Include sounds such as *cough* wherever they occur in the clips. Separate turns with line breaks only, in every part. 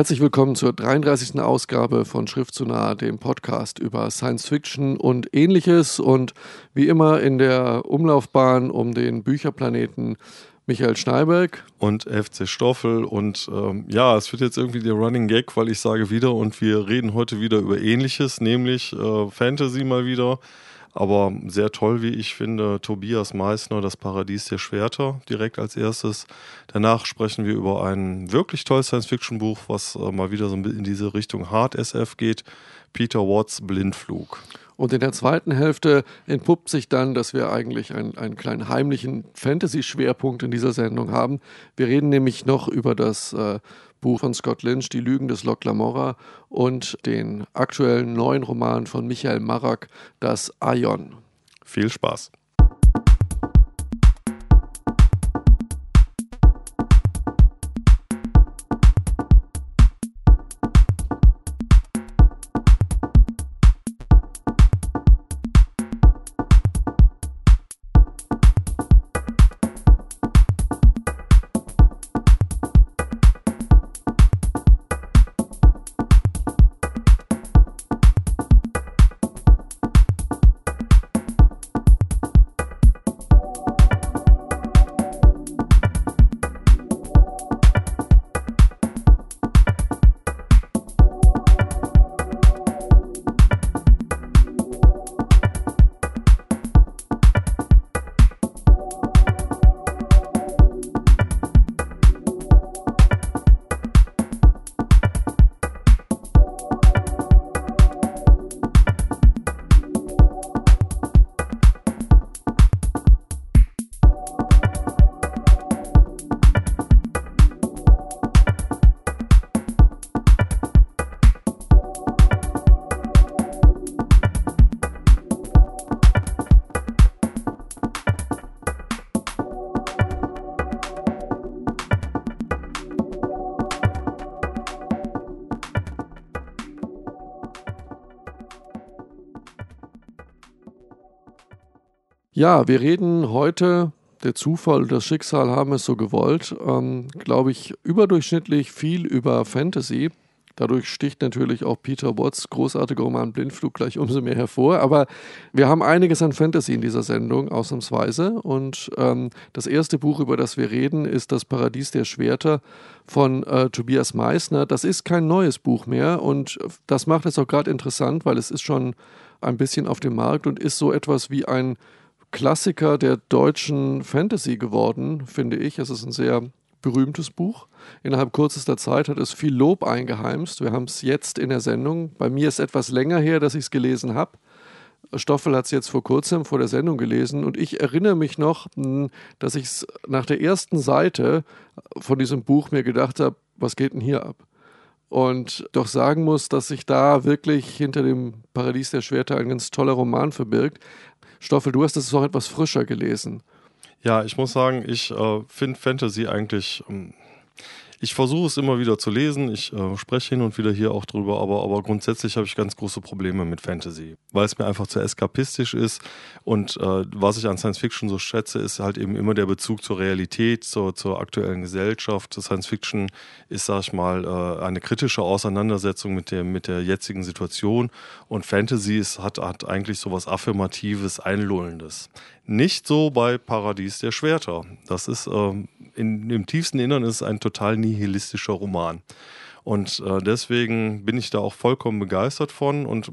Herzlich willkommen zur 33. Ausgabe von Schrift zu nah, dem Podcast über Science Fiction und ähnliches. Und wie immer in der Umlaufbahn um den Bücherplaneten Michael Schneiberg.
Und FC Stoffel. Und ähm, ja, es wird jetzt irgendwie der Running Gag, weil ich sage wieder und wir reden heute wieder über ähnliches, nämlich äh, Fantasy mal wieder. Aber sehr toll, wie ich finde, Tobias Meissner, Das Paradies der Schwerter, direkt als erstes. Danach sprechen wir über ein wirklich tolles Science-Fiction-Buch, was äh, mal wieder so in diese Richtung Hard SF geht. Peter Watts Blindflug.
Und in der zweiten Hälfte entpuppt sich dann, dass wir eigentlich einen, einen kleinen heimlichen Fantasy-Schwerpunkt in dieser Sendung haben. Wir reden nämlich noch über das äh, Buch von Scott Lynch, Die Lügen des Locke Lamora und den aktuellen neuen Roman von Michael Marak, Das Aion.
Viel Spaß.
Ja, wir reden heute, der Zufall und das Schicksal haben es so gewollt, ähm, glaube ich, überdurchschnittlich viel über Fantasy. Dadurch sticht natürlich auch Peter Watts großartiger Roman Blindflug gleich umso mehr hervor. Aber wir haben einiges an Fantasy in dieser Sendung, ausnahmsweise. Und ähm, das erste Buch, über das wir reden, ist Das Paradies der Schwerter von äh, Tobias Meissner. Das ist kein neues Buch mehr und das macht es auch gerade interessant, weil es ist schon ein bisschen auf dem Markt und ist so etwas wie ein Klassiker der deutschen Fantasy geworden, finde ich. Es ist ein sehr berühmtes Buch. Innerhalb kürzester Zeit hat es viel Lob eingeheimst. Wir haben es jetzt in der Sendung. Bei mir ist etwas länger her, dass ich es gelesen habe. Stoffel hat es jetzt vor kurzem vor der Sendung gelesen und ich erinnere mich noch, hm, dass ich es nach der ersten Seite von diesem Buch mir gedacht habe, was geht denn hier ab? Und doch sagen muss, dass sich da wirklich hinter dem Paradies der Schwerter ein ganz toller Roman verbirgt. Stoffel, du hast es auch etwas frischer gelesen.
Ja, ich muss sagen, ich äh, finde Fantasy eigentlich ähm, ich versuche es immer wieder zu lesen. Ich äh, spreche hin und wieder hier auch drüber, aber, aber grundsätzlich habe ich ganz große Probleme mit Fantasy, weil es mir einfach zu eskapistisch ist. Und äh, was ich an Science Fiction so schätze, ist halt eben immer der Bezug zur Realität, zur, zur aktuellen Gesellschaft. Science Fiction ist, sag ich mal, äh, eine kritische Auseinandersetzung mit der, mit der jetzigen Situation. Und Fantasy ist, hat, hat eigentlich so was Affirmatives, Einlullendes. Nicht so bei Paradies der Schwerter. Das ist ähm, in, im tiefsten Innern ist ein total nihilistischer Roman. Und äh, deswegen bin ich da auch vollkommen begeistert von. Und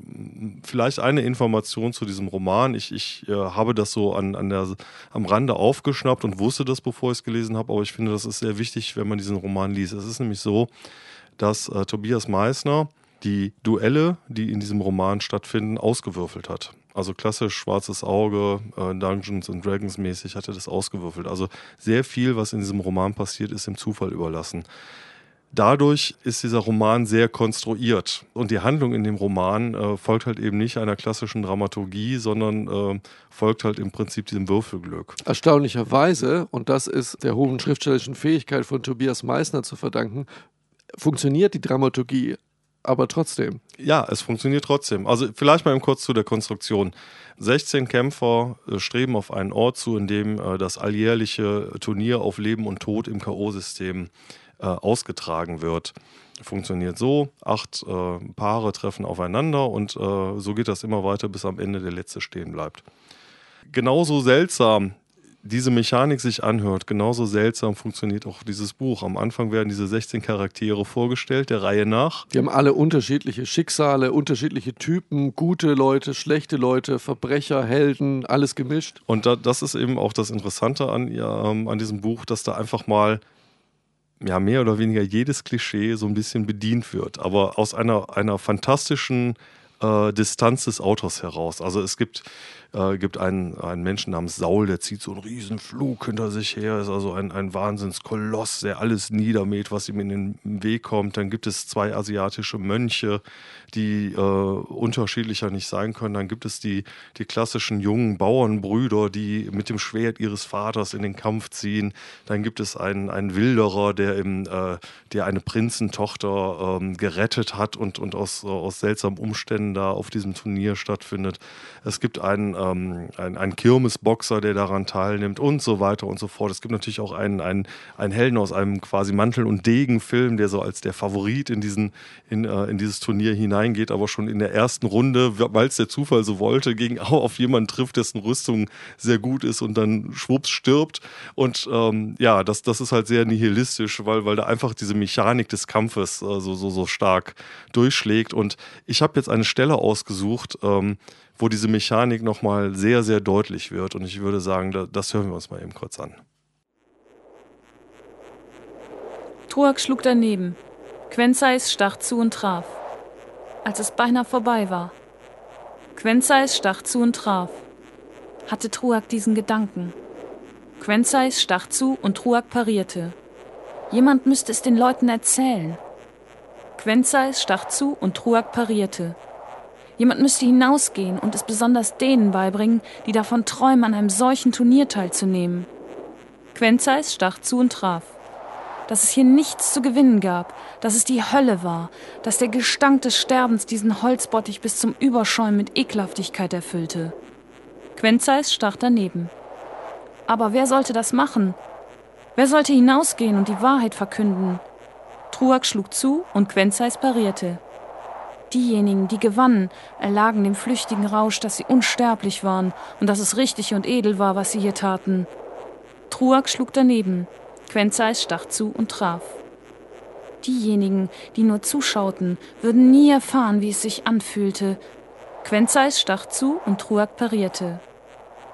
vielleicht eine Information zu diesem Roman. Ich, ich äh, habe das so an, an der, am Rande aufgeschnappt und wusste das, bevor ich es gelesen habe. Aber ich finde, das ist sehr wichtig, wenn man diesen Roman liest. Es ist nämlich so, dass äh, Tobias Meissner die Duelle, die in diesem Roman stattfinden, ausgewürfelt hat. Also klassisch schwarzes Auge, äh, Dungeons and Dragons mäßig hat er das ausgewürfelt. Also sehr viel, was in diesem Roman passiert, ist dem Zufall überlassen. Dadurch ist dieser Roman sehr konstruiert und die Handlung in dem Roman äh, folgt halt eben nicht einer klassischen Dramaturgie, sondern äh, folgt halt im Prinzip diesem Würfelglück.
Erstaunlicherweise, und das ist der hohen schriftstellerischen Fähigkeit von Tobias Meissner zu verdanken, funktioniert die Dramaturgie aber trotzdem.
Ja, es funktioniert trotzdem. Also vielleicht mal kurz zu der Konstruktion. 16 Kämpfer äh, streben auf einen Ort zu, in dem äh, das alljährliche Turnier auf Leben und Tod im K.O.-System äh, ausgetragen wird. Funktioniert so, acht Paare treffen aufeinander und so geht das immer weiter, bis am Ende der letzte stehen bleibt. Genauso seltsam diese Mechanik sich anhört, genauso seltsam funktioniert auch dieses Buch. Am Anfang werden diese 16 Charaktere vorgestellt, der Reihe nach.
Die haben alle unterschiedliche Schicksale, unterschiedliche Typen, gute Leute, schlechte Leute, Verbrecher, Helden, alles gemischt.
Und da, das ist eben auch das Interessante an, ja, ähm, an diesem Buch, dass da einfach mal ja, mehr oder weniger jedes Klischee so ein bisschen bedient wird, aber aus einer, einer fantastischen äh, Distanz des Autors heraus. Also es gibt äh, gibt einen, einen Menschen namens Saul, der zieht so einen riesen Flug hinter sich her, ist also ein, ein Wahnsinnskoloss, der alles niedermäht, was ihm in den Weg kommt. Dann gibt es zwei asiatische Mönche, die äh, unterschiedlicher nicht sein können. Dann gibt es die, die klassischen jungen Bauernbrüder, die mit dem Schwert ihres Vaters in den Kampf ziehen. Dann gibt es einen, einen Wilderer, der, im, äh, der eine Prinzentochter ähm, gerettet hat und, und aus, aus seltsamen Umständen da auf diesem Turnier stattfindet. Es gibt einen ähm, ein, ein Kirmesboxer, der daran teilnimmt und so weiter und so fort. Es gibt natürlich auch einen, einen, einen Helden aus einem quasi Mantel- und Degen-Film, der so als der Favorit in, diesen, in, äh, in dieses Turnier hineingeht, aber schon in der ersten Runde, weil es der Zufall so wollte, gegen *laughs* auf jemanden trifft, dessen Rüstung sehr gut ist und dann schwupps stirbt. Und ähm, ja, das, das ist halt sehr nihilistisch, weil, weil da einfach diese Mechanik des Kampfes äh, so, so, so stark durchschlägt. Und ich habe jetzt eine Stelle ausgesucht, ähm, wo diese Mechanik nochmal sehr, sehr deutlich wird. Und ich würde sagen, das hören wir uns mal eben kurz an.
Truak schlug daneben. Quenzeis stach zu und traf. Als es beinahe vorbei war. Quenzeis stach zu und traf. Hatte Truak diesen Gedanken. Quenzeis stach zu und Truak parierte. Jemand müsste es den Leuten erzählen. Quenzeis stach zu und Truak parierte. Jemand müsste hinausgehen und es besonders denen beibringen, die davon träumen, an einem solchen Turnier teilzunehmen. Quenzeis stach zu und traf. Dass es hier nichts zu gewinnen gab, dass es die Hölle war, dass der Gestank des Sterbens diesen Holzbottich bis zum Überschäumen mit Ekelhaftigkeit erfüllte. Quenzeis stach daneben. Aber wer sollte das machen? Wer sollte hinausgehen und die Wahrheit verkünden? Truak schlug zu und Quenzeis parierte. Diejenigen, die gewannen, erlagen dem flüchtigen Rausch, dass sie unsterblich waren und dass es richtig und edel war, was sie hier taten. Truak schlug daneben, Quenzeis stach zu und traf. Diejenigen, die nur zuschauten, würden nie erfahren, wie es sich anfühlte. Quenzeis stach zu und Truak parierte.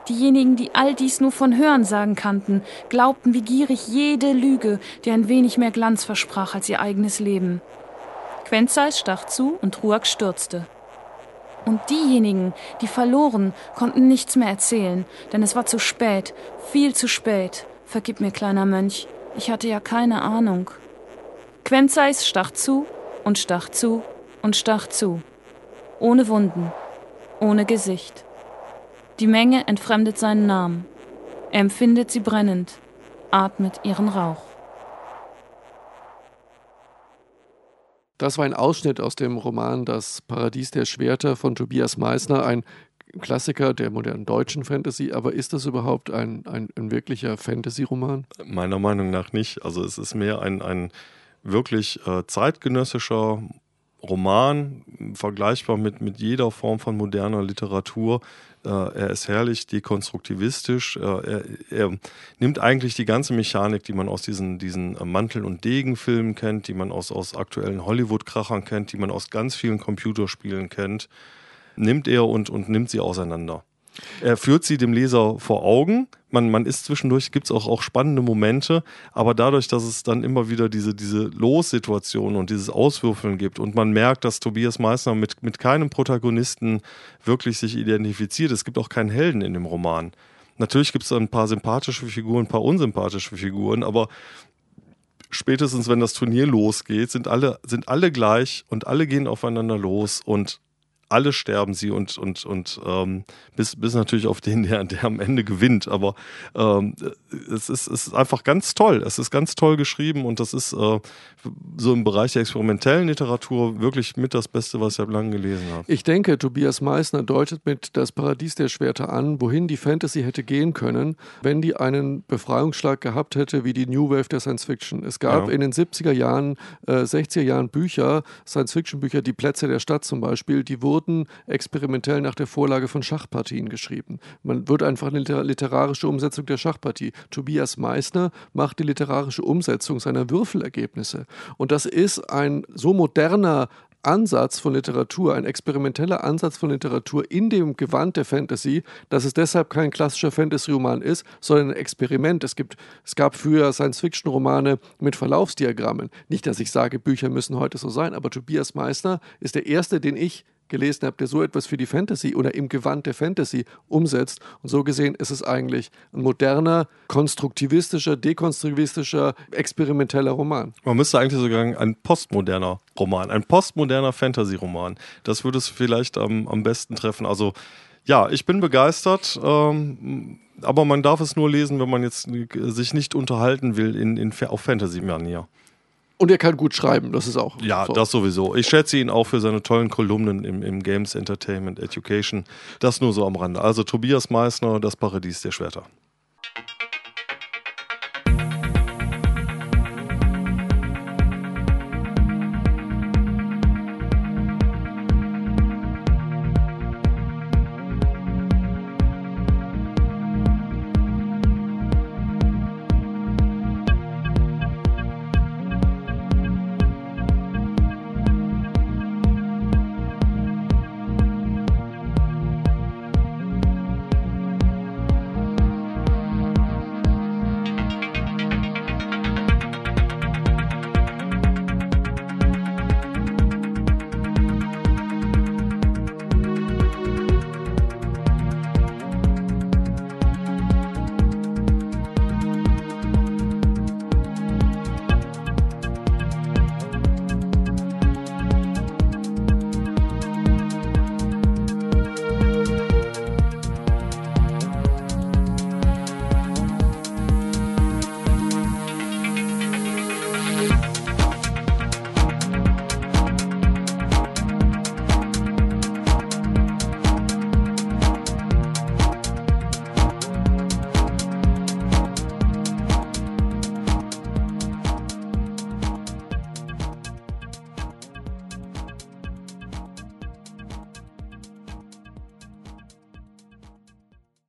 Diejenigen, die all dies nur von Hörensagen kannten, glaubten wie gierig jede Lüge, die ein wenig mehr Glanz versprach als ihr eigenes Leben. Quenzeis stach zu und Ruak stürzte. Und diejenigen, die verloren, konnten nichts mehr erzählen, denn es war zu spät, viel zu spät. Vergib mir, kleiner Mönch, ich hatte ja keine Ahnung. Quenzeis stach zu und stach zu und stach zu. Ohne Wunden, ohne Gesicht. Die Menge entfremdet seinen Namen. Er empfindet sie brennend, atmet ihren Rauch.
Das war ein Ausschnitt aus dem Roman Das Paradies der Schwerter von Tobias Meissner, ein Klassiker der modernen deutschen Fantasy, aber ist das überhaupt ein, ein, ein wirklicher Fantasy-Roman?
Meiner Meinung nach nicht. Also es ist mehr ein, ein wirklich äh, zeitgenössischer Roman, vergleichbar mit, mit jeder Form von moderner Literatur. Äh, er ist herrlich dekonstruktivistisch. Äh, er, er, nimmt eigentlich die ganze Mechanik, die man aus diesen, diesen Mantel- und Degenfilmen kennt, die man aus, aus aktuellen Hollywood-Krachern kennt, die man aus ganz vielen Computerspielen kennt, nimmt er und, und nimmt sie auseinander. Er führt sie dem Leser vor Augen. Man, man ist zwischendurch, gibt es auch, auch spannende Momente, aber dadurch, dass es dann immer wieder diese, diese Lossituation und dieses Auswürfeln gibt und man merkt, dass Tobias Meissner mit, mit keinem Protagonisten wirklich sich identifiziert. Es gibt auch keinen Helden in dem Roman. Natürlich gibt es ein paar sympathische Figuren, ein paar unsympathische Figuren, aber spätestens wenn das Turnier losgeht, sind alle, sind alle gleich und alle gehen aufeinander los und alle sterben sie und, und, und ähm, bis, bis natürlich auf den, der, der am Ende gewinnt. Aber ähm, es, ist, es ist einfach ganz toll. Es ist ganz toll geschrieben und das ist äh, so im Bereich der experimentellen Literatur wirklich mit das Beste, was ich lange gelesen habe.
Ich denke, Tobias Meissner deutet mit Das Paradies der Schwerter an, wohin die Fantasy hätte gehen können, wenn die einen Befreiungsschlag gehabt hätte wie die New Wave der Science Fiction. Es gab ja. in den 70er Jahren, äh, 60er Jahren Bücher, Science-Fiction-Bücher, Die Plätze der Stadt zum Beispiel, die wurden wurden experimentell nach der Vorlage von Schachpartien geschrieben. Man wird einfach eine literarische Umsetzung der Schachpartie. Tobias Meissner macht die literarische Umsetzung seiner Würfelergebnisse. Und das ist ein so moderner Ansatz von Literatur, ein experimenteller Ansatz von Literatur in dem Gewand der Fantasy, dass es deshalb kein klassischer Fantasy-Roman ist, sondern ein Experiment. Es, gibt, es gab früher Science-Fiction-Romane mit Verlaufsdiagrammen. Nicht, dass ich sage, Bücher müssen heute so sein, aber Tobias Meissner ist der erste, den ich gelesen habe, der so etwas für die Fantasy oder im Gewand der Fantasy umsetzt. Und so gesehen ist es eigentlich ein moderner, konstruktivistischer, dekonstruktivistischer, experimenteller Roman.
Man müsste eigentlich sogar ein postmoderner Roman, ein postmoderner Fantasy-Roman. Das würde es vielleicht am, am besten treffen. Also ja, ich bin begeistert. Ähm, aber man darf es nur lesen, wenn man jetzt sich nicht unterhalten will in, in, auf Fantasy-Manier.
Und er kann gut schreiben, das ist auch.
Ja, so. das sowieso. Ich schätze ihn auch für seine tollen Kolumnen im, im Games Entertainment Education. Das nur so am Rande. Also Tobias Meissner, das Paradies der Schwerter.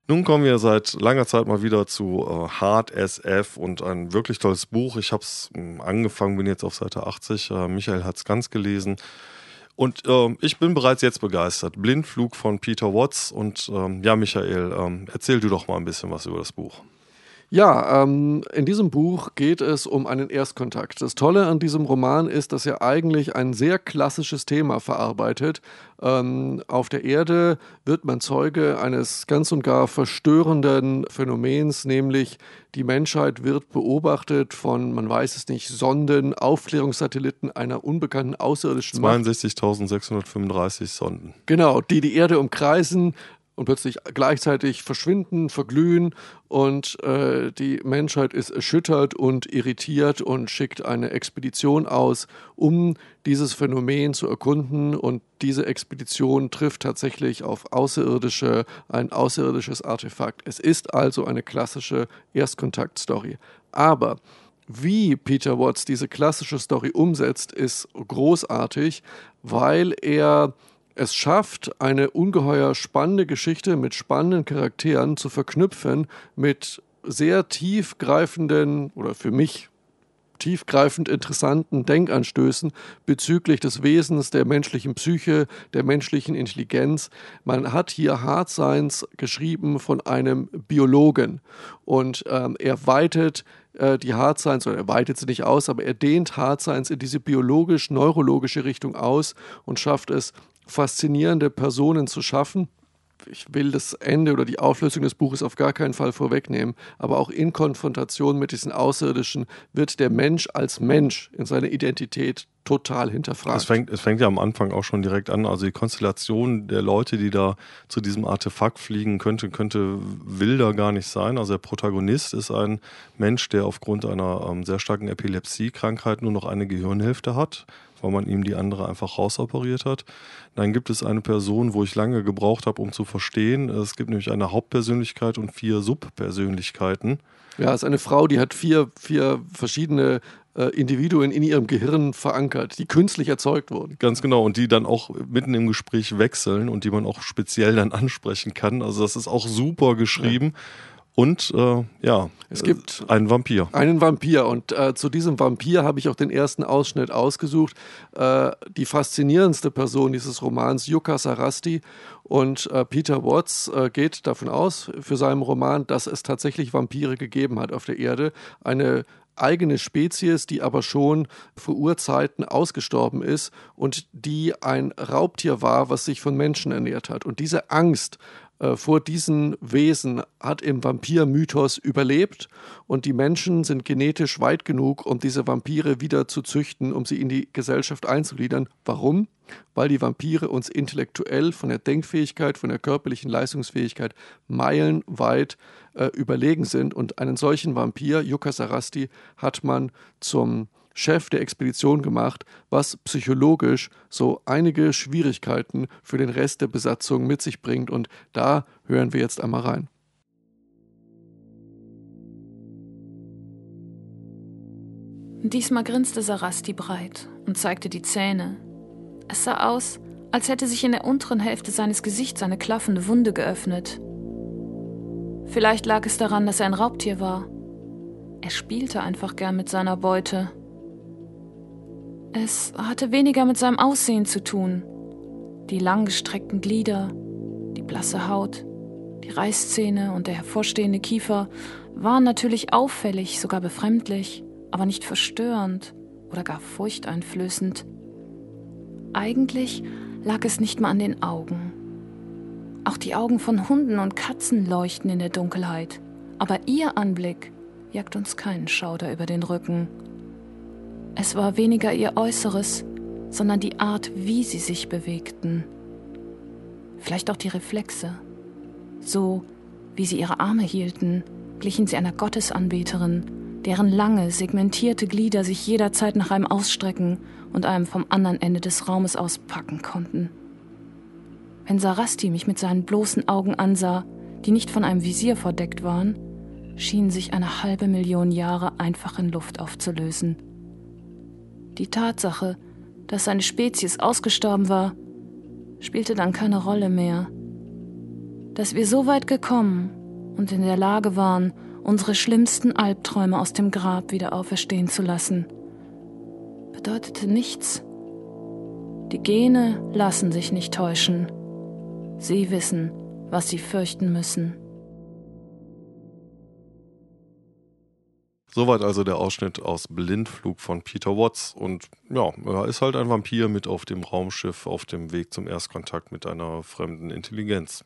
Nun kommen wir seit langer Zeit mal wieder zu äh, Hard SF und ein wirklich tolles Buch. Ich habe es hm, angefangen, bin jetzt auf Seite 80. Äh, Michael hat es ganz gelesen. Und äh, ich bin bereits jetzt begeistert. Blindflug von Peter Watts. Und ähm, ja, Michael, ähm, erzähl du doch mal ein bisschen was über das Buch.
Ja, ähm, in diesem Buch geht es um einen Erstkontakt. Das Tolle an diesem Roman ist, dass er eigentlich ein sehr klassisches Thema verarbeitet. Ähm, auf der Erde wird man Zeuge eines ganz und gar verstörenden Phänomens, nämlich die Menschheit wird beobachtet von, man weiß es nicht, Sonden, Aufklärungssatelliten einer unbekannten außerirdischen
Macht. 62.635 Sonden.
Genau, die die Erde umkreisen, und plötzlich gleichzeitig verschwinden, verglühen und äh, die Menschheit ist erschüttert und irritiert und schickt eine Expedition aus, um dieses Phänomen zu erkunden und diese Expedition trifft tatsächlich auf außerirdische, ein außerirdisches Artefakt. Es ist also eine klassische Erstkontakt-Story. Aber wie Peter Watts diese klassische Story umsetzt, ist großartig, weil er es schafft, eine ungeheuer spannende Geschichte mit spannenden Charakteren zu verknüpfen mit sehr tiefgreifenden oder für mich tiefgreifend interessanten Denkanstößen bezüglich des Wesens der menschlichen Psyche, der menschlichen Intelligenz. Man hat hier Hard Science geschrieben von einem Biologen und ähm, er weitet äh, die Hard Science, oder er weitet sie nicht aus, aber er dehnt Hard Science in diese biologisch-neurologische Richtung aus und schafft es, faszinierende Personen zu schaffen. ich will das Ende oder die Auflösung des Buches auf gar keinen Fall vorwegnehmen, aber auch in Konfrontation mit diesen Außerirdischen wird der Mensch als Mensch in seiner Identität total hinterfragt.
Es fängt, es fängt ja am Anfang auch schon direkt an. Also die Konstellation der Leute, die da zu diesem Artefakt fliegen, könnte, könnte wilder gar nicht sein. Also der Protagonist ist ein Mensch, der aufgrund einer ähm, sehr starken Epilepsie-Krankheit nur noch eine Gehirnhälfte hat weil man ihm die andere einfach rausoperiert hat. Dann gibt es eine Person, wo ich lange gebraucht habe, um zu verstehen. Es gibt nämlich eine Hauptpersönlichkeit und vier Subpersönlichkeiten.
Ja, es ist eine Frau, die hat vier, vier verschiedene äh, Individuen in ihrem Gehirn verankert, die künstlich erzeugt wurden.
Ganz genau, und die dann auch mitten im Gespräch wechseln und die man auch speziell dann ansprechen kann. Also das ist auch super geschrieben. Ja. Und äh, ja,
es gibt
einen Vampir.
Einen Vampir. Und äh, zu diesem Vampir habe ich auch den ersten Ausschnitt ausgesucht. Äh, die faszinierendste Person dieses Romans, Yuka Sarasti. Und äh, Peter Watts äh, geht davon aus, für seinen Roman, dass es tatsächlich Vampire gegeben hat auf der Erde. Eine eigene Spezies, die aber schon vor Urzeiten ausgestorben ist und die ein Raubtier war, was sich von Menschen ernährt hat. Und diese Angst äh, vor diesen Wesen hat im Vampir-Mythos überlebt und die Menschen sind genetisch weit genug, um diese Vampire wieder zu züchten, um sie in die Gesellschaft einzugliedern. Warum? Weil die Vampire uns intellektuell von der Denkfähigkeit, von der körperlichen Leistungsfähigkeit meilenweit äh, überlegen sind und einen solchen Vampir, Yuka Sarasti, hat man zum Chef der Expedition gemacht, was psychologisch so einige Schwierigkeiten für den Rest der Besatzung mit sich bringt. Und da hören wir jetzt einmal rein.
Diesmal grinste Sarasti breit und zeigte die Zähne. Es sah aus, als hätte sich in der unteren Hälfte seines Gesichts eine klaffende Wunde geöffnet. Vielleicht lag es daran, dass er ein Raubtier war. Er spielte einfach gern mit seiner Beute. Es hatte weniger mit seinem Aussehen zu tun. Die langgestreckten Glieder, die blasse Haut, die Reißzähne und der hervorstehende Kiefer waren natürlich auffällig, sogar befremdlich, aber nicht verstörend oder gar furchteinflößend. Eigentlich lag es nicht mal an den Augen. Auch die Augen von Hunden und Katzen leuchten in der Dunkelheit, aber ihr Anblick jagt uns keinen Schauder über den Rücken. Es war weniger ihr Äußeres, sondern die Art, wie sie sich bewegten. Vielleicht auch die Reflexe. So wie sie ihre Arme hielten, glichen sie einer Gottesanbeterin, deren lange, segmentierte Glieder sich jederzeit nach einem ausstrecken und einem vom anderen Ende des Raumes auspacken konnten. Wenn Sarasti mich mit seinen bloßen Augen ansah, die nicht von einem Visier verdeckt waren, schienen sich eine halbe Million Jahre einfach in Luft aufzulösen. Die Tatsache, dass seine Spezies ausgestorben war, spielte dann keine Rolle mehr. Dass wir so weit gekommen und in der Lage waren, unsere schlimmsten Albträume aus dem Grab wieder auferstehen zu lassen, bedeutete nichts. Die Gene lassen sich nicht täuschen. Sie wissen, was sie fürchten müssen.
Soweit also der Ausschnitt aus Blindflug von Peter Watts. Und ja, er ist halt ein Vampir mit auf dem Raumschiff auf dem Weg zum Erstkontakt mit einer fremden Intelligenz.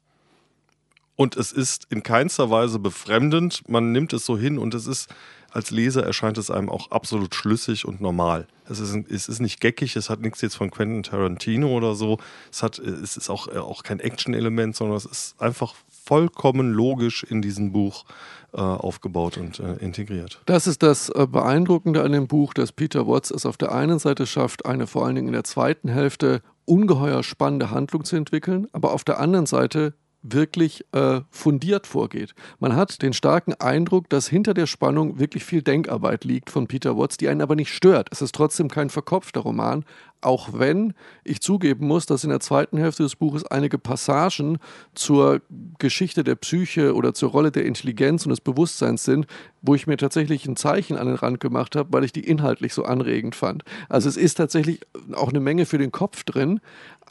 Und es ist in keinster Weise befremdend, man nimmt es so hin und es ist, als Leser erscheint es einem auch absolut schlüssig und normal. Es ist, es ist nicht geckig, es hat nichts jetzt von Quentin Tarantino oder so. Es, hat, es ist auch, auch kein Action-Element, sondern es ist einfach vollkommen logisch in diesem Buch äh, aufgebaut und äh, integriert.
Das ist das äh, Beeindruckende an dem Buch, dass Peter Watts es auf der einen Seite schafft, eine vor allen Dingen in der zweiten Hälfte ungeheuer spannende Handlung zu entwickeln, aber auf der anderen Seite wirklich äh, fundiert vorgeht. Man hat den starken Eindruck, dass hinter der Spannung wirklich viel Denkarbeit liegt von Peter Watts, die einen aber nicht stört. Es ist trotzdem kein verkopfter Roman, auch wenn ich zugeben muss, dass in der zweiten Hälfte des Buches einige Passagen zur Geschichte der Psyche oder zur Rolle der Intelligenz und des Bewusstseins sind, wo ich mir tatsächlich ein Zeichen an den Rand gemacht habe, weil ich die inhaltlich so anregend fand. Also es ist tatsächlich auch eine Menge für den Kopf drin,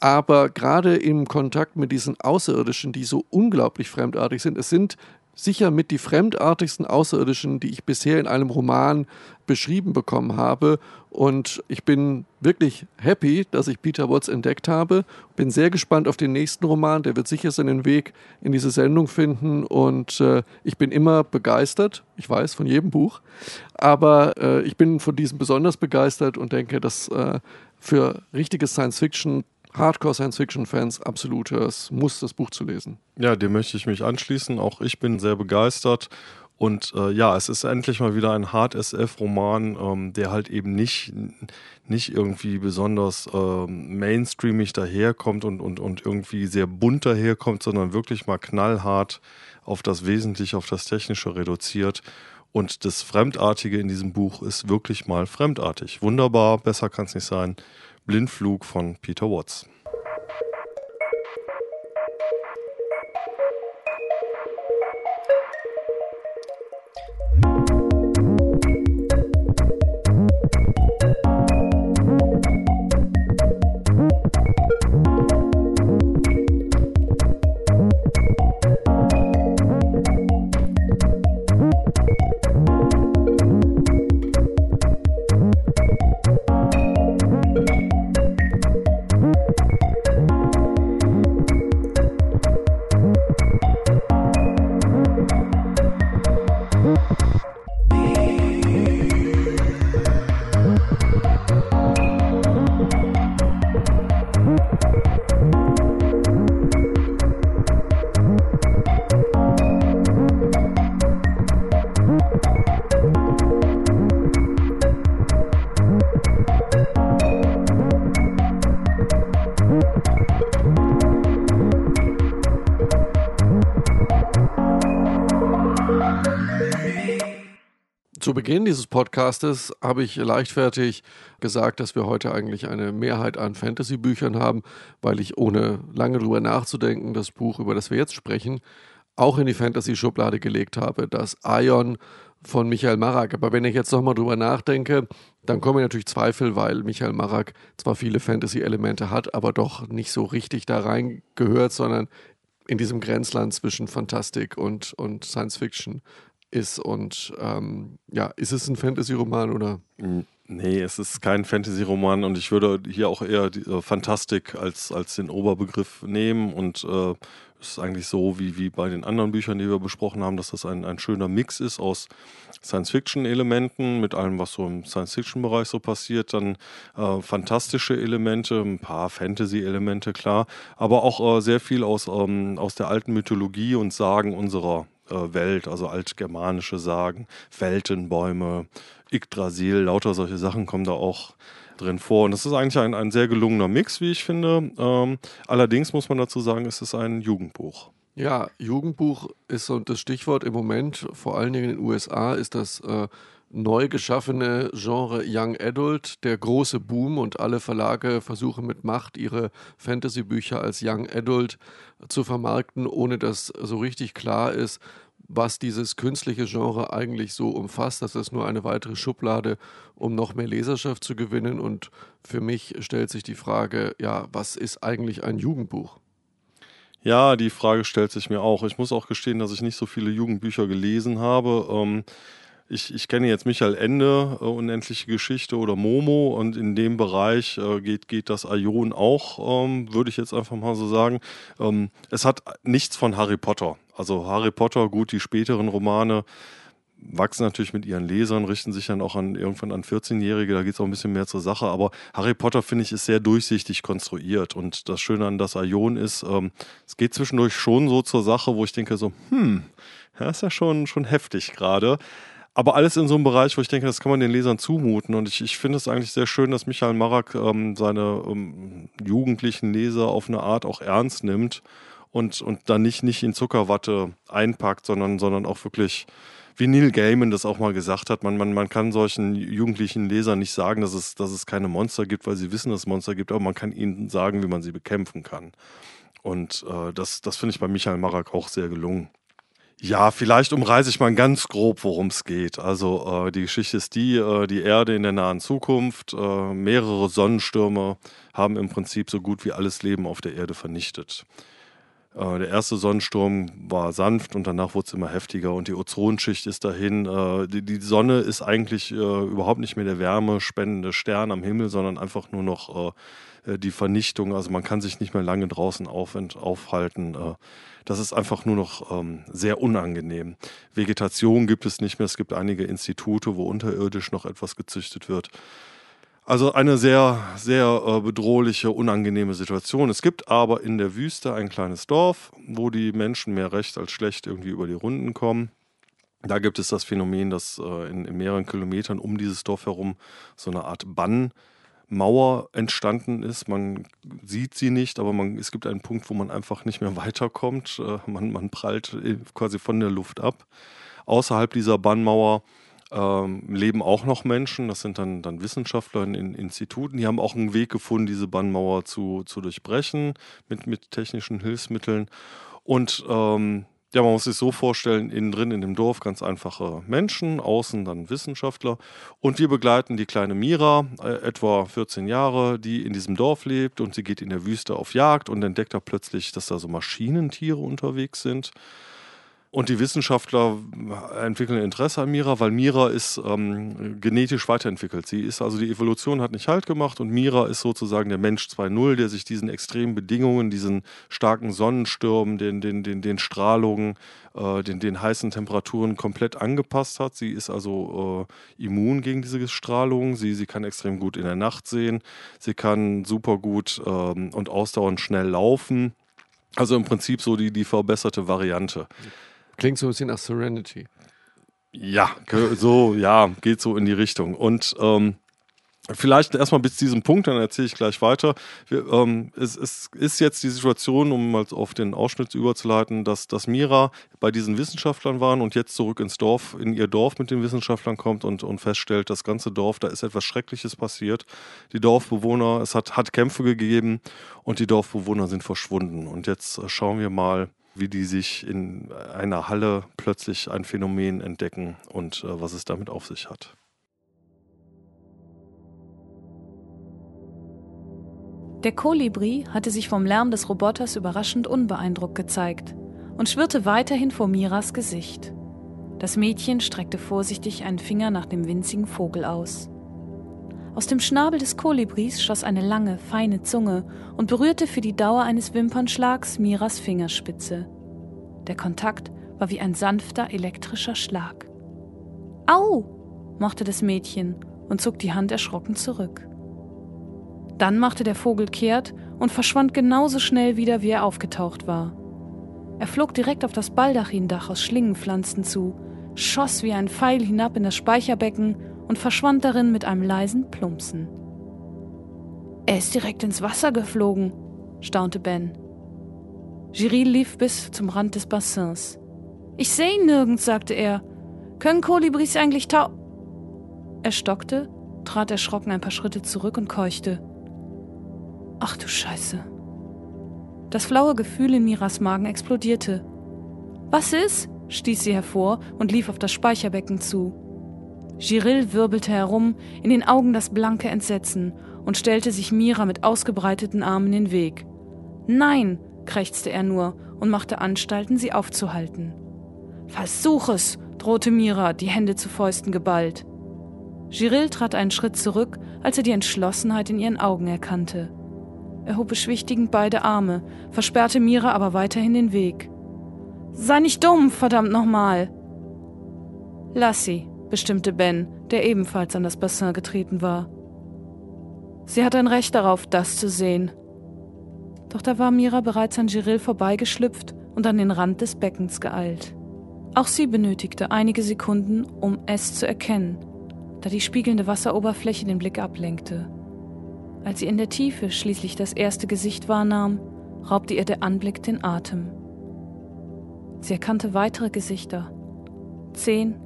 aber gerade im Kontakt mit diesen Außerirdischen, die so unglaublich fremdartig sind, es sind sicher mit die fremdartigsten Außerirdischen, die ich bisher in einem Roman beschrieben bekommen habe. Und ich bin wirklich happy, dass ich Peter Watts entdeckt habe. Bin sehr gespannt auf den nächsten Roman. Der wird sicher seinen Weg in diese Sendung finden. Und äh, ich bin immer begeistert. Ich weiß von jedem Buch. Aber äh, ich bin von diesem besonders begeistert und denke, dass äh, für richtige Science Fiction Hardcore-Science-Fiction-Fans absolutes Muss, das Buch zu lesen.
Ja, dem möchte ich mich anschließen. Auch ich bin sehr begeistert. Und äh, ja, es ist endlich mal wieder ein Hard-SF-Roman, ähm, der halt eben nicht, nicht irgendwie besonders ähm, mainstreamig daherkommt und, und, und irgendwie sehr bunt daherkommt, sondern wirklich mal knallhart auf das Wesentliche, auf das Technische reduziert. Und das Fremdartige in diesem Buch ist wirklich mal fremdartig. Wunderbar, besser kann es nicht sein. Blindflug von Peter Watts.
Beginn dieses Podcastes habe ich leichtfertig gesagt, dass wir heute eigentlich eine Mehrheit an Fantasy-Büchern haben, weil ich ohne lange drüber nachzudenken das Buch, über das wir jetzt sprechen, auch in die Fantasy-Schublade gelegt habe, das Ion von Michael Marak. Aber wenn ich jetzt nochmal drüber nachdenke, dann kommen natürlich Zweifel, weil Michael Marak zwar viele Fantasy-Elemente hat, aber doch nicht so richtig da reingehört, sondern in diesem Grenzland zwischen Fantastik und, und Science Fiction ist. Und ähm, ja, ist es ein Fantasy-Roman oder?
Nee, es ist kein Fantasy-Roman und ich würde hier auch eher die äh, Fantastik als, als den Oberbegriff nehmen und äh, es ist eigentlich so wie, wie bei den anderen Büchern, die wir besprochen haben, dass das ein, ein schöner Mix ist aus Science-Fiction-Elementen mit allem, was so im Science-Fiction-Bereich so passiert, dann äh, fantastische Elemente, ein paar Fantasy-Elemente, klar, aber auch äh, sehr viel aus, ähm, aus der alten Mythologie und Sagen unserer Welt, also altgermanische Sagen, Weltenbäume, Yggdrasil, lauter solche Sachen kommen da auch drin vor. Und das ist eigentlich ein, ein sehr gelungener Mix, wie ich finde. Ähm, allerdings muss man dazu sagen, es ist ein Jugendbuch.
Ja, Jugendbuch ist so das Stichwort im Moment, vor allen Dingen in den USA, ist das äh, neu geschaffene Genre Young Adult der große Boom und alle Verlage versuchen mit Macht ihre Fantasy-Bücher als Young Adult zu vermarkten, ohne dass so richtig klar ist, was dieses künstliche Genre eigentlich so umfasst. Das ist nur eine weitere Schublade, um noch mehr Leserschaft zu gewinnen. Und für mich stellt sich die Frage, ja, was ist eigentlich ein Jugendbuch?
Ja, die Frage stellt sich mir auch. Ich muss auch gestehen, dass ich nicht so viele Jugendbücher gelesen habe. Ähm, ich, ich kenne jetzt Michael Ende, äh, Unendliche Geschichte oder Momo und in dem Bereich äh, geht, geht das Ion auch, ähm, würde ich jetzt einfach mal so sagen. Ähm, es hat nichts von Harry Potter. Also Harry Potter, gut, die späteren Romane wachsen natürlich mit ihren Lesern, richten sich dann auch an irgendwann an 14-Jährige, da geht es auch ein bisschen mehr zur Sache. Aber Harry Potter, finde ich, ist sehr durchsichtig konstruiert. Und das Schöne an das Ion ist, ähm, es geht zwischendurch schon so zur Sache, wo ich denke so, hm, das ist ja schon, schon heftig gerade. Aber alles in so einem Bereich, wo ich denke, das kann man den Lesern zumuten. Und ich, ich finde es eigentlich sehr schön, dass Michael Marak ähm, seine ähm, jugendlichen Leser auf eine Art auch ernst nimmt und, und dann nicht, nicht in Zuckerwatte einpackt, sondern, sondern auch wirklich, wie Neil Gaiman das auch mal gesagt hat, man, man, man kann solchen jugendlichen Lesern nicht sagen, dass es, dass es keine Monster gibt, weil sie wissen, dass es Monster gibt, aber man kann ihnen sagen, wie man sie bekämpfen kann. Und äh, das, das finde ich bei Michael Marak auch sehr gelungen. Ja, vielleicht umreiße ich mal ganz grob, worum es geht. Also äh, die Geschichte ist die, äh, die Erde in der nahen Zukunft, äh, mehrere Sonnenstürme haben im Prinzip so gut wie alles Leben auf der Erde vernichtet. Äh, der erste Sonnensturm war sanft und danach wurde es immer heftiger und die Ozonschicht ist dahin. Äh, die, die, Sonne ist eigentlich äh, überhaupt nicht mehr der wärmespendende Stern am Himmel, sondern einfach nur noch die Vernichtung. Also man kann sich nicht mehr lange draußen auf, aufhalten. Äh, das ist einfach nur noch ähm, sehr unangenehm. Vegetation gibt es nicht mehr. Es gibt einige Institute, wo unterirdisch noch etwas gezüchtet wird. Also eine sehr, sehr äh, bedrohliche, unangenehme Situation. Es gibt aber in der Wüste ein kleines Dorf, wo die Menschen mehr recht als schlecht irgendwie über die Runden kommen. Da gibt es das Phänomen, dass äh, in, in, mehreren Kilometern um dieses Dorf herum so eine Art Bannmauer entstanden ist. Man sieht sie nicht, aber man, es gibt einen Punkt, wo man einfach nicht mehr *laughs* weiterkommt. Äh, man, man prallt äh, quasi von der Luft ab. Außerhalb dieser Bannmauer ähm, leben auch noch Menschen, das sind dann, dann Wissenschaftler in, in, Instituten, die haben auch einen Weg gefunden, diese Bannmauer zu, zu durchbrechen mit, mit technischen Hilfsmitteln. Und ähm, ja, man muss sich so vorstellen, innen drin in dem Dorf ganz einfache Menschen, außen dann Wissenschaftler. Und wir begleiten die kleine Mira, äh, etwa 14 Jahre, die in diesem Dorf lebt und sie geht in der Wüste auf Jagd und entdeckt da plötzlich, dass da so Maschinentiere unterwegs sind. Und die Wissenschaftler entwickeln Interesse an Mira, weil Mira ist ähm, genetisch weiterentwickelt. Sie ist also die Evolution hat nicht Halt gemacht und Mira ist sozusagen der Mensch 2.0, der sich diesen extremen Bedingungen, diesen starken Sonnenstürmen, den, den, den, den Strahlungen, äh, den, den heißen Temperaturen komplett angepasst hat. Sie ist also äh, immun gegen diese Strahlung. Sie, sie kann extrem gut in der Nacht sehen. Sie kann super gut ähm, und ausdauernd schnell laufen. Also im Prinzip so die, die verbesserte Variante.
Klingt so ein bisschen nach Serenity.
Ja, so, ja, geht so in die Richtung. Und ähm, Vielleicht erstmal bis zu diesem Punkt, dann erzähle ich gleich weiter. Wir, ähm, es, es, ist jetzt die Situation, um mal auf den Ausschnitt überzuleiten, dass, dass Mira bei diesen Wissenschaftlern waren und jetzt zurück ins Dorf, in ihr Dorf mit den Wissenschaftlern kommt und, und feststellt, das ganze Dorf, da ist etwas Schreckliches passiert. Die Dorfbewohner, es hat, hat Kämpfe gegeben und die Dorfbewohner sind verschwunden. Und jetzt äh, schauen wir mal, wie die sich in einer Halle plötzlich ein Phänomen entdecken und äh, was es damit auf sich hat.
Der Kolibri hatte sich vom Lärm des Roboters überraschend unbeeindruckt gezeigt und schwirrte weiterhin vor Miras Gesicht. Das Mädchen streckte vorsichtig einen Finger nach dem winzigen Vogel aus. Aus dem Schnabel des Kolibris schoss eine lange, feine Zunge und berührte für die Dauer eines Wimpernschlags Miras Fingerspitze. Der Kontakt war wie ein sanfter elektrischer Schlag. Au! machte das Mädchen und zog die Hand erschrocken zurück. Dann machte der Vogel kehrt und verschwand genauso schnell wieder, wie er aufgetaucht war. Er flog direkt auf das Baldachindach aus Schlingenpflanzen zu, schoss wie ein Pfeil hinab in das Speicherbecken und verschwand darin mit einem leisen Plumpsen. Er ist direkt ins Wasser geflogen, staunte Ben. Giril lief bis zum Rand des Bassins. Ich sehe ihn nirgends, sagte er. Können Kolibris eigentlich tau. Er stockte, trat erschrocken ein paar Schritte zurück und keuchte. Ach du Scheiße. Das flaue Gefühl in Miras Magen explodierte. Was ist? stieß sie hervor und lief auf das Speicherbecken zu. Giril wirbelte herum, in den Augen das blanke Entsetzen, und stellte sich Mira mit ausgebreiteten Armen in den Weg. Nein, krächzte er nur und machte Anstalten, sie aufzuhalten. Versuch es, drohte Mira, die Hände zu Fäusten geballt. Giril trat einen Schritt zurück, als er die Entschlossenheit in ihren Augen erkannte. Er hob beschwichtigend beide Arme, versperrte Mira aber weiterhin den Weg. Sei nicht dumm, verdammt nochmal! Lass sie, bestimmte Ben, der ebenfalls an das Bassin getreten war. Sie hat ein Recht darauf, das zu sehen. Doch da war Mira bereits an Giril vorbeigeschlüpft und an den Rand des Beckens geeilt. Auch sie benötigte einige Sekunden, um es zu erkennen, da die spiegelnde Wasseroberfläche den Blick ablenkte. Als sie in der Tiefe schließlich das erste Gesicht wahrnahm, raubte ihr der Anblick den Atem. Sie erkannte weitere Gesichter. Zehn,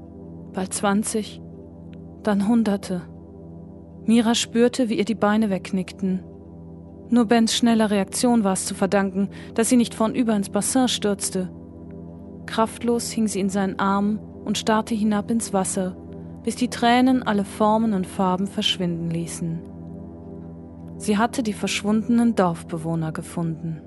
bald zwanzig, dann Hunderte. Mira spürte, wie ihr die Beine wegknickten. Nur Bens schneller Reaktion war es zu verdanken, dass sie nicht vornüber ins Bassin stürzte. Kraftlos hing sie in seinen Armen und starrte hinab ins Wasser, bis die Tränen alle Formen und Farben verschwinden ließen. Sie hatte die verschwundenen Dorfbewohner gefunden.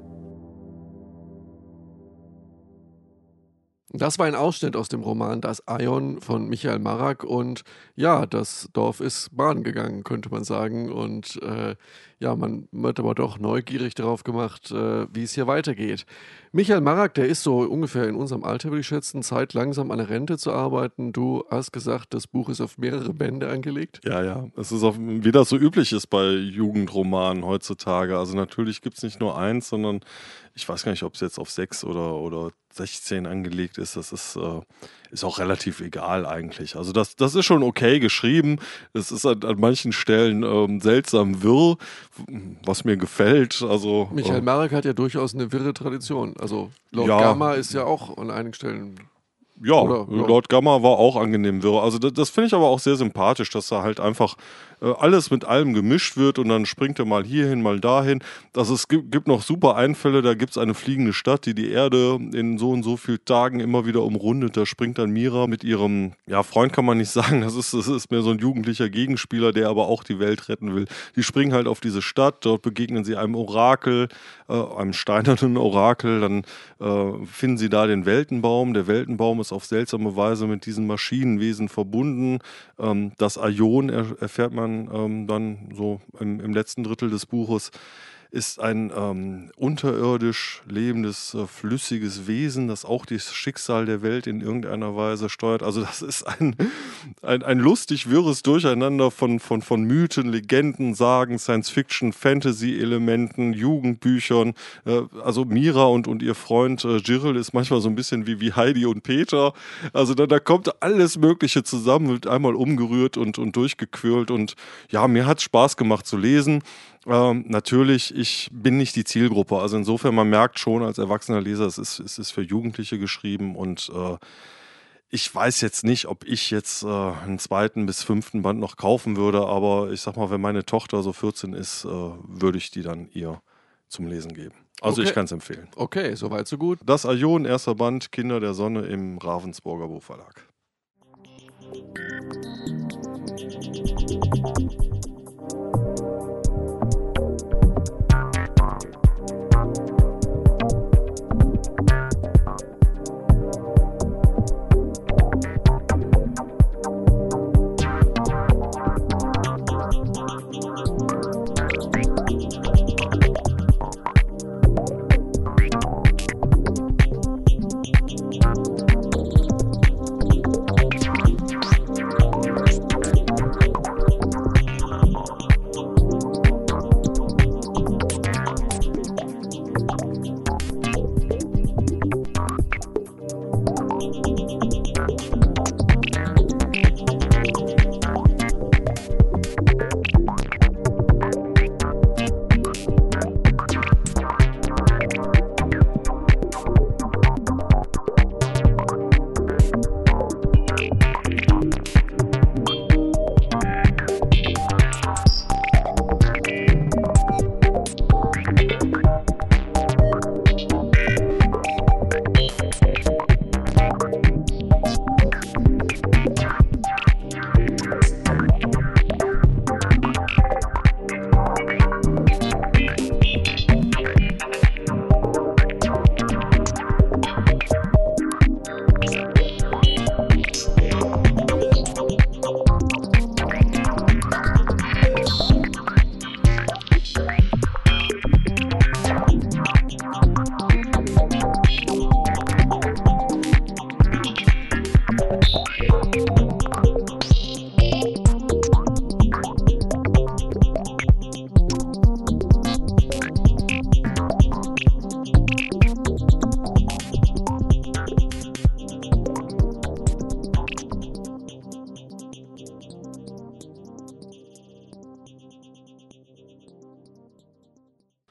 Das war ein Ausschnitt aus dem Roman Das Ion von Michael Marak und ja, das Dorf ist Bahn gegangen, könnte man sagen. Und äh, ja, man wird aber doch neugierig darauf gemacht, äh, wie es hier weitergeht. Michael Marak, der ist so ungefähr in unserem Alter, würde ich schätzen, Zeit langsam an der Rente zu arbeiten. Du hast gesagt, das Buch ist auf mehrere Bände angelegt.
Ja, ja. Es ist auch, wie das so üblich ist bei Jugendromanen heutzutage. Also natürlich gibt es nicht nur eins, sondern ich weiß gar nicht, ob es jetzt auf sechs oder, oder 16 angelegt ist. Das ist, äh, ist auch relativ egal eigentlich. Also das, das ist schon okay geschrieben. Es ist an, an manchen Stellen ähm, seltsam wirr, was mir gefällt. Also,
Michael
äh,
Marek hat ja durchaus eine wirre Tradition. Also Lord
Ja.
Gamma ist ja auch an einigen Stellen.
Ja,
Oder-.
Lord Gamma war auch angenehm wirr. Also das, das finde ich aber auch sehr sympathisch, dass da halt einfach alles mit allem gemischt wird und dann springt er mal hierhin, mal dahin. Also es gibt, gibt noch super Einfälle, da gibt es eine fliegende Stadt, die die Erde in so und so vielen Tagen immer wieder umrundet. Da springt dann Mira mit ihrem, ja Freund kann man nicht *laughs* sagen, das ist, das ist mehr so ein jugendlicher Gegenspieler, der aber auch die Welt retten will. Die springen halt auf diese Stadt, dort begegnen sie einem Orakel, äh, einem steinernen Orakel, dann äh, finden sie da den Weltenbaum. Der Weltenbaum ist auf seltsame Weise mit diesen Maschinenwesen verbunden. Ähm, das Aion er, erfährt man ähm, dann so im, im letzten Drittel des Buches ist ein ähm, unterirdisch lebendes, äh, flüssiges Wesen, das auch das Schicksal der Welt in irgendeiner Weise steuert. Also das ist ein, ein, ein lustig wirres Durcheinander von, von, von Mythen, Legenden, Sagen, Science-Fiction, Fantasy-Elementen, Jugendbüchern. Äh, also Mira und, und ihr Freund äh, Jirl ist manchmal so ein bisschen wie, wie Heidi und Peter. Also da, da kommt alles Mögliche zusammen, wird einmal umgerührt und, und durchgequirlt. Und ja, mir hat Spaß gemacht zu lesen. Ähm, natürlich, ich bin nicht die Zielgruppe. Also insofern, man merkt schon als erwachsener Leser, es ist, es ist für Jugendliche geschrieben und äh, ich weiß jetzt nicht, ob ich jetzt äh, einen zweiten bis fünften Band noch kaufen würde, aber ich sag mal, wenn meine Tochter so 14 ist, äh, würde ich die dann ihr zum Lesen geben. Also
Okay.
ich kann es empfehlen.
Okay, soweit so gut.
Das Aion, erster Band, Kinder der Sonne im Ravensburger Buchverlag.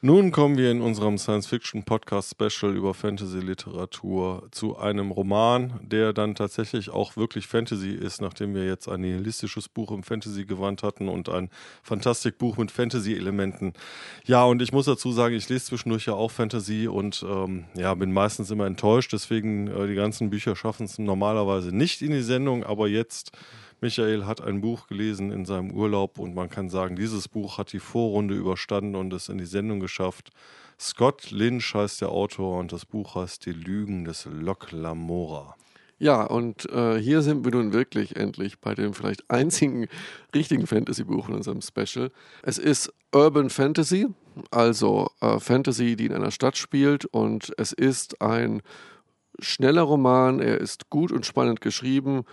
Nun kommen wir in unserem Science-Fiction-Podcast-Special über Fantasy-Literatur zu einem Roman, der dann tatsächlich auch wirklich Fantasy ist, nachdem wir jetzt ein nihilistisches Buch im Fantasy-Gewand hatten und ein Fantastikbuch mit Fantasy-Elementen. Ja, und ich muss dazu sagen, ich lese zwischendurch ja auch Fantasy und ähm, ja, bin meistens immer enttäuscht. Deswegen, äh, die ganzen Bücher schaffen es normalerweise nicht in die Sendung, aber jetzt Michael hat ein Buch gelesen in seinem Urlaub und man kann sagen, dieses Buch hat die Vorrunde überstanden und es in die Sendung geschafft. Scott Lynch heißt der Autor und das Buch heißt Die Lügen des Locke Lamora.
Ja, und äh, hier sind wir nun wirklich endlich bei dem vielleicht einzigen richtigen Fantasy-Buch in unserem Special. Es ist Urban Fantasy, also äh, Fantasy, die in einer Stadt spielt und es ist ein schneller Roman, er ist gut und spannend geschrieben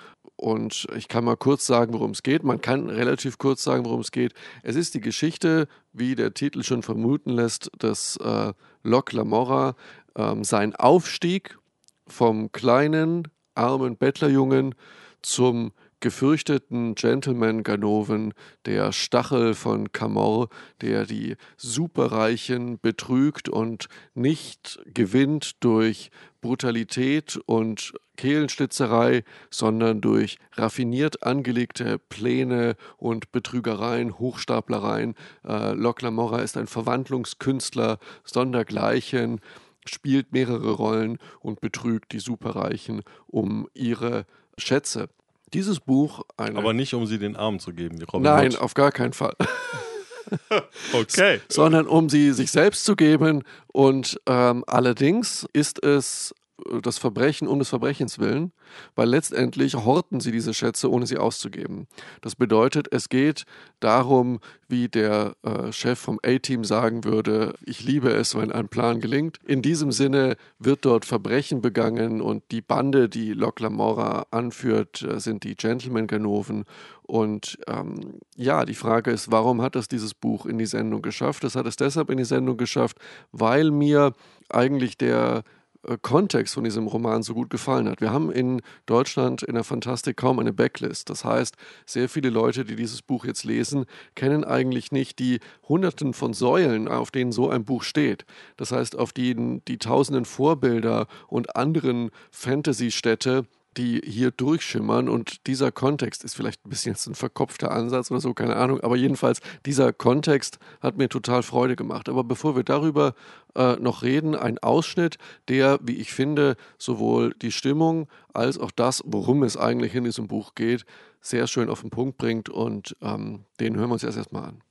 und ich kann mal kurz sagen, worum es geht. Man kann relativ kurz sagen, worum es geht. Es ist die Geschichte, wie der Titel schon vermuten lässt, dass äh, Locke Lamora ähm, sein Aufstieg vom kleinen, armen Bettlerjungen zum gefürchteten Gentleman Ganoven, der Stachel von Camor, der die Superreichen betrügt und nicht gewinnt durch Brutalität und Kehlenschlitzerei, sondern durch raffiniert angelegte Pläne und Betrügereien, Hochstaplereien. Äh, Locke Lamora ist ein Verwandlungskünstler sondergleichen, spielt mehrere Rollen und betrügt die Superreichen um ihre Schätze. Dieses Buch.
Aber nicht, um sie den Arm zu geben, wie
Robin Nein, Hood. auf gar keinen Fall. *laughs* *laughs*
okay.
Sondern um sie sich selbst zu geben. Und ähm, allerdings ist es das Verbrechen um des Verbrechens willen, weil letztendlich horten sie diese Schätze, ohne sie auszugeben. Das bedeutet, es geht darum, wie der äh, Chef vom A-Team sagen würde, ich liebe es, wenn ein Plan gelingt. In diesem Sinne wird dort Verbrechen begangen und die Bande, die Locke Lamora anführt, äh, sind die Gentleman-Ganoven. Und ähm, ja, die Frage ist, warum hat es dieses Buch in die Sendung geschafft? Es hat es deshalb in die Sendung geschafft, weil mir eigentlich der äh, Kontext von diesem Roman so gut gefallen hat. Wir haben in Deutschland in der Fantastik kaum eine Backlist. Das heißt, sehr viele Leute, die dieses Buch jetzt lesen, kennen eigentlich nicht die Hunderten von Säulen, auf denen so ein Buch steht. Das heißt, auf denen die tausenden Vorbilder und anderen Fantasy-Städte die hier durchschimmern und dieser Kontext ist vielleicht ein bisschen jetzt ein verkopfter Ansatz oder so, keine Ahnung, aber jedenfalls dieser Kontext hat mir total Freude gemacht. Aber bevor wir darüber äh, noch reden, ein Ausschnitt, der, wie ich finde, sowohl die Stimmung als auch das, worum es eigentlich in diesem Buch geht, sehr schön auf den Punkt bringt und ähm, den hören wir uns erst erstmal an.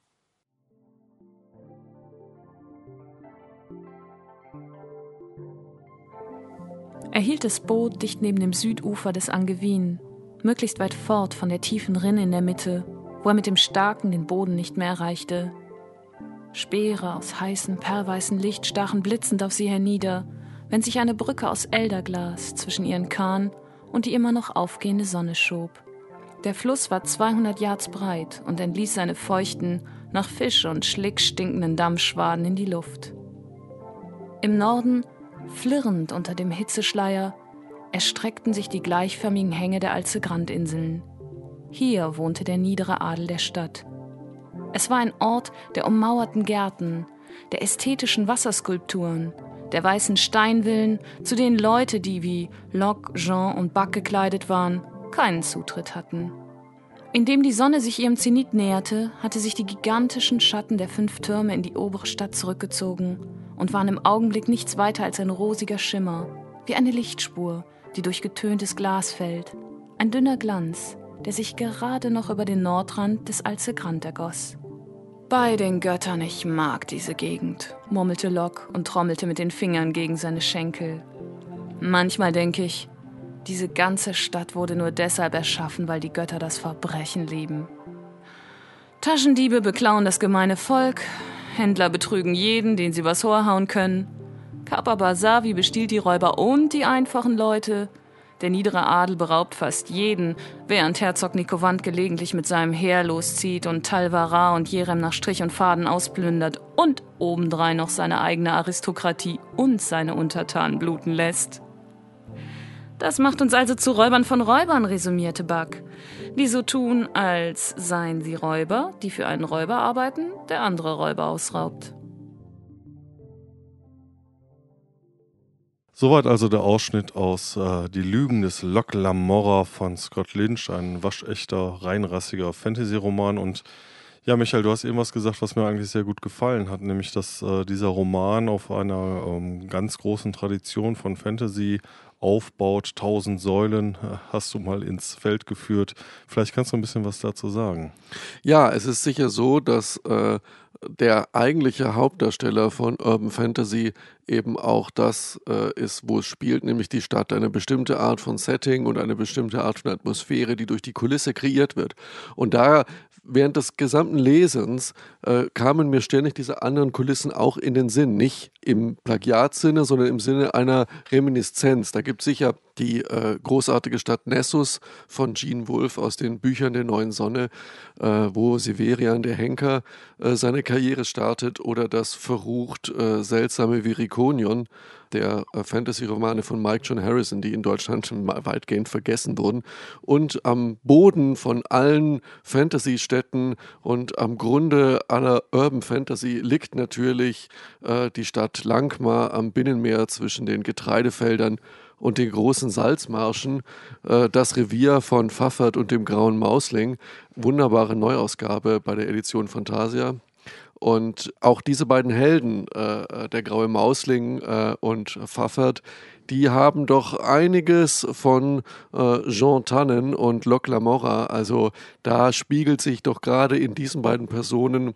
Er hielt das Boot dicht neben dem Südufer des Angevin, möglichst weit fort von der tiefen Rinne in der Mitte, wo er mit dem Starken den Boden nicht mehr erreichte. Speere aus heißem, perlweißen Licht stachen blitzend auf sie hernieder, wenn sich eine Brücke aus Elderglas zwischen ihren Kahn und die immer noch aufgehende Sonne schob. Der Fluss war 200 Yards breit und entließ seine feuchten, nach Fisch und Schlick stinkenden Dampfschwaden in die Luft. Im Norden Flirrend unter dem Hitzeschleier erstreckten sich die gleichförmigen Hänge der Alze-Grandinseln. Hier wohnte der niedere Adel der Stadt. Es war ein Ort der ummauerten Gärten, der ästhetischen Wasserskulpturen, der weißen Steinvillen, zu denen Leute, die wie Locke, Jean und Buck gekleidet waren, keinen Zutritt hatten. Indem die Sonne sich ihrem Zenit näherte, hatte sich die gigantischen Schatten der fünf Türme in die obere Stadt zurückgezogen und waren im Augenblick nichts weiter als ein rosiger Schimmer, wie eine Lichtspur, die durch getöntes Glas fällt. Ein dünner Glanz, der sich gerade noch über den Nordrand des Alzegrand ergoss. Bei den Göttern, ich mag diese Gegend, murmelte Locke und trommelte mit den Fingern gegen seine Schenkel. Manchmal denke ich, diese ganze Stadt wurde nur deshalb erschaffen, weil die Götter das Verbrechen lieben. Taschendiebe beklauen das gemeine Volk, Händler betrügen jeden, den sie was vorhauen können. Kapa Basavi bestiehlt die Räuber und die einfachen Leute. Der niedere Adel beraubt fast jeden, während Herzog Nikovant gelegentlich mit seinem Heer loszieht und Talvara und Jerem nach Strich und Faden ausplündert und obendrein noch seine eigene Aristokratie und seine Untertanen bluten lässt. Das macht uns also zu Räubern von Räubern, resümierte Buck die so tun, als seien sie Räuber, die für einen Räuber arbeiten, der andere Räuber ausraubt.
Soweit also der Ausschnitt aus äh, Die Lügen des Locke Lamora von Scott Lynch, ein waschechter, reinrassiger Fantasy-Roman. Und ja, Michael, du hast eben was gesagt, was mir eigentlich sehr gut gefallen hat, nämlich dass äh, dieser Roman auf einer ähm, ganz großen Tradition von Fantasy aufbaut. Tausend Säulen äh, hast du mal ins Feld geführt. Vielleicht kannst du ein bisschen was dazu sagen.
Ja, es ist sicher so, dass äh, der eigentliche Hauptdarsteller von Urban Fantasy eben auch das äh, ist, wo es spielt, nämlich die Stadt. Eine bestimmte Art von Setting und eine bestimmte Art von Atmosphäre, die durch die Kulisse kreiert wird. Und da während des gesamten Lesens äh, kamen mir ständig diese anderen Kulissen auch in den Sinn. Nicht im Plagiatsinne, sondern im Sinne einer Reminiszenz. Da gibt es sicher die äh, großartige Stadt Nessus von Gene Wolfe aus den Büchern der Neuen Sonne, äh, wo Severian der Henker äh, seine Karriere startet, oder das verrucht äh, seltsame Virikonion der äh, Fantasy-Romane von Mike John Harrison, die in Deutschland weitgehend vergessen wurden. Und am Boden von allen Fantasy-Städten und am Grunde aller Urban Fantasy liegt natürlich äh, die Stadt Langmar am Binnenmeer zwischen den Getreidefeldern und den großen Salzmarschen, äh, das Revier von Pfaffert und dem Grauen Mausling. Wunderbare Neuausgabe bei der Edition Fantasia. Und auch diese beiden Helden, äh, der graue Mausling äh, und Pfaffert, die haben doch einiges von äh, Jean Tannen und Locke Lamora. Also da spiegelt sich doch gerade in diesen beiden Personen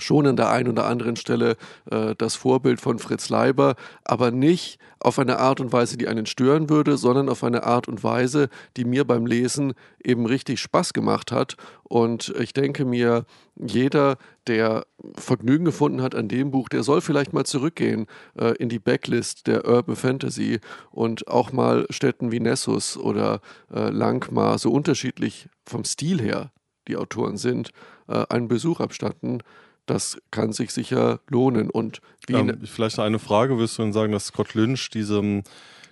schon an der einen oder anderen Stelle äh, das Vorbild von Fritz Leiber, aber nicht auf eine Art und Weise, die einen stören würde, sondern auf eine Art und Weise, die mir beim Lesen eben richtig Spaß gemacht hat. Und ich denke mir, jeder, der Vergnügen gefunden hat an dem Buch, der soll vielleicht mal zurückgehen äh, in die Backlist der Urban Fantasy und auch mal Städten wie Nessus oder äh, Langmar, so unterschiedlich vom Stil her die Autoren sind, äh, einen Besuch abstatten das kann sich sicher lohnen. Und
ähm, vielleicht eine Frage, wirst du denn sagen, dass Scott Lynch diesem,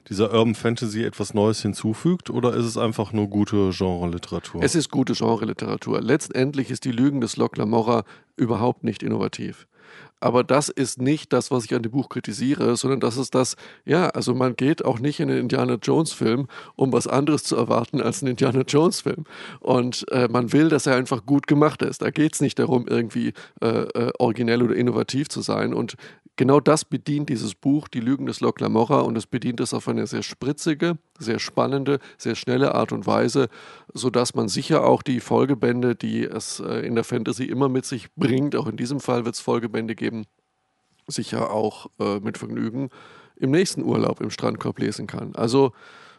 dieser Urban Fantasy etwas Neues hinzufügt oder ist es einfach nur gute Genre-Literatur?
Es ist gute Genre-Literatur. Letztendlich ist die Lügen des Locke Lamora überhaupt nicht innovativ. Aber das ist nicht das, was ich an dem Buch kritisiere, sondern das ist das, ja, also man geht auch nicht in den Indiana Jones Film, um was anderes zu erwarten als einen Indiana Jones Film. Und äh, man will, dass er einfach gut gemacht ist. Da geht es nicht darum, irgendwie äh, äh, originell oder innovativ zu sein. Und genau das bedient dieses Buch, Die Lügen des Locke Lamora, und es bedient es auf eine sehr spritzige, sehr spannende, sehr schnelle Art und Weise, sodass man sicher auch die Folgebände, die es äh, in der Fantasy immer mit sich bringt, auch in diesem Fall wird es Folgebände geben, sicher auch äh, mit Vergnügen im nächsten Urlaub im Strandkorb lesen kann. Also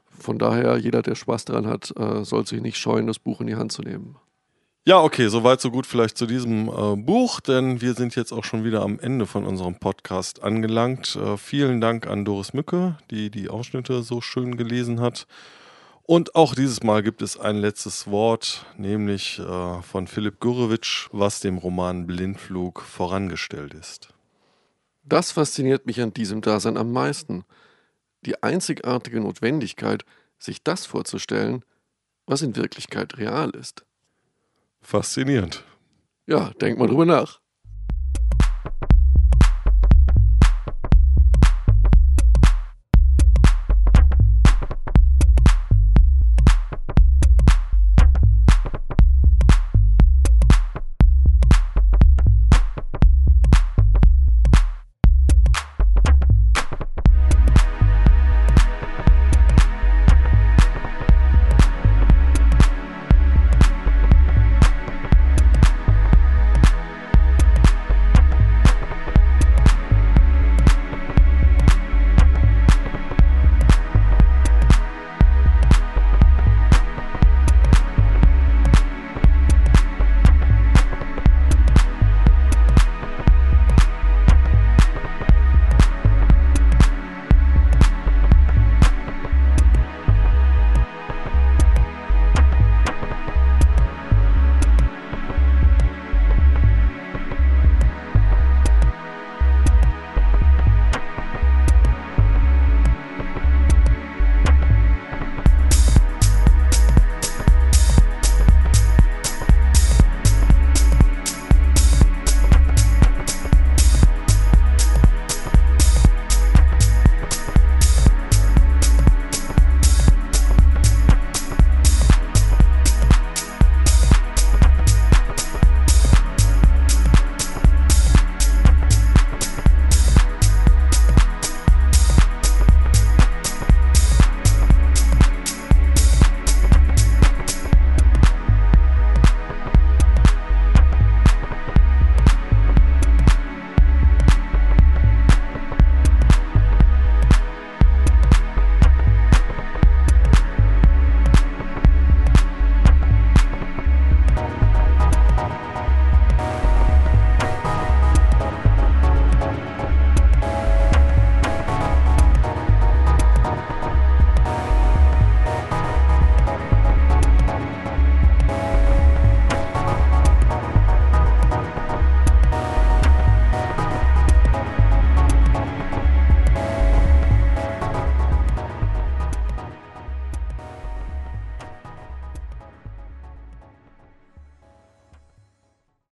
von daher, jeder, der Spaß daran hat, äh, soll sich nicht scheuen, das Buch in die Hand zu nehmen.
Ja, okay, soweit so gut vielleicht zu diesem äh, Buch, denn wir sind jetzt auch schon wieder am Ende von unserem Podcast angelangt. Äh, vielen Dank an Doris Mücke, die die Ausschnitte so schön gelesen hat. Und auch dieses Mal gibt es ein letztes Wort, nämlich äh, von Philipp Gurewitsch, was dem Roman Blindflug vorangestellt ist.
Das fasziniert mich an diesem Dasein am meisten. Die einzigartige Notwendigkeit, sich das vorzustellen, was in Wirklichkeit real ist.
Faszinierend.
Ja, denk mal drüber nach.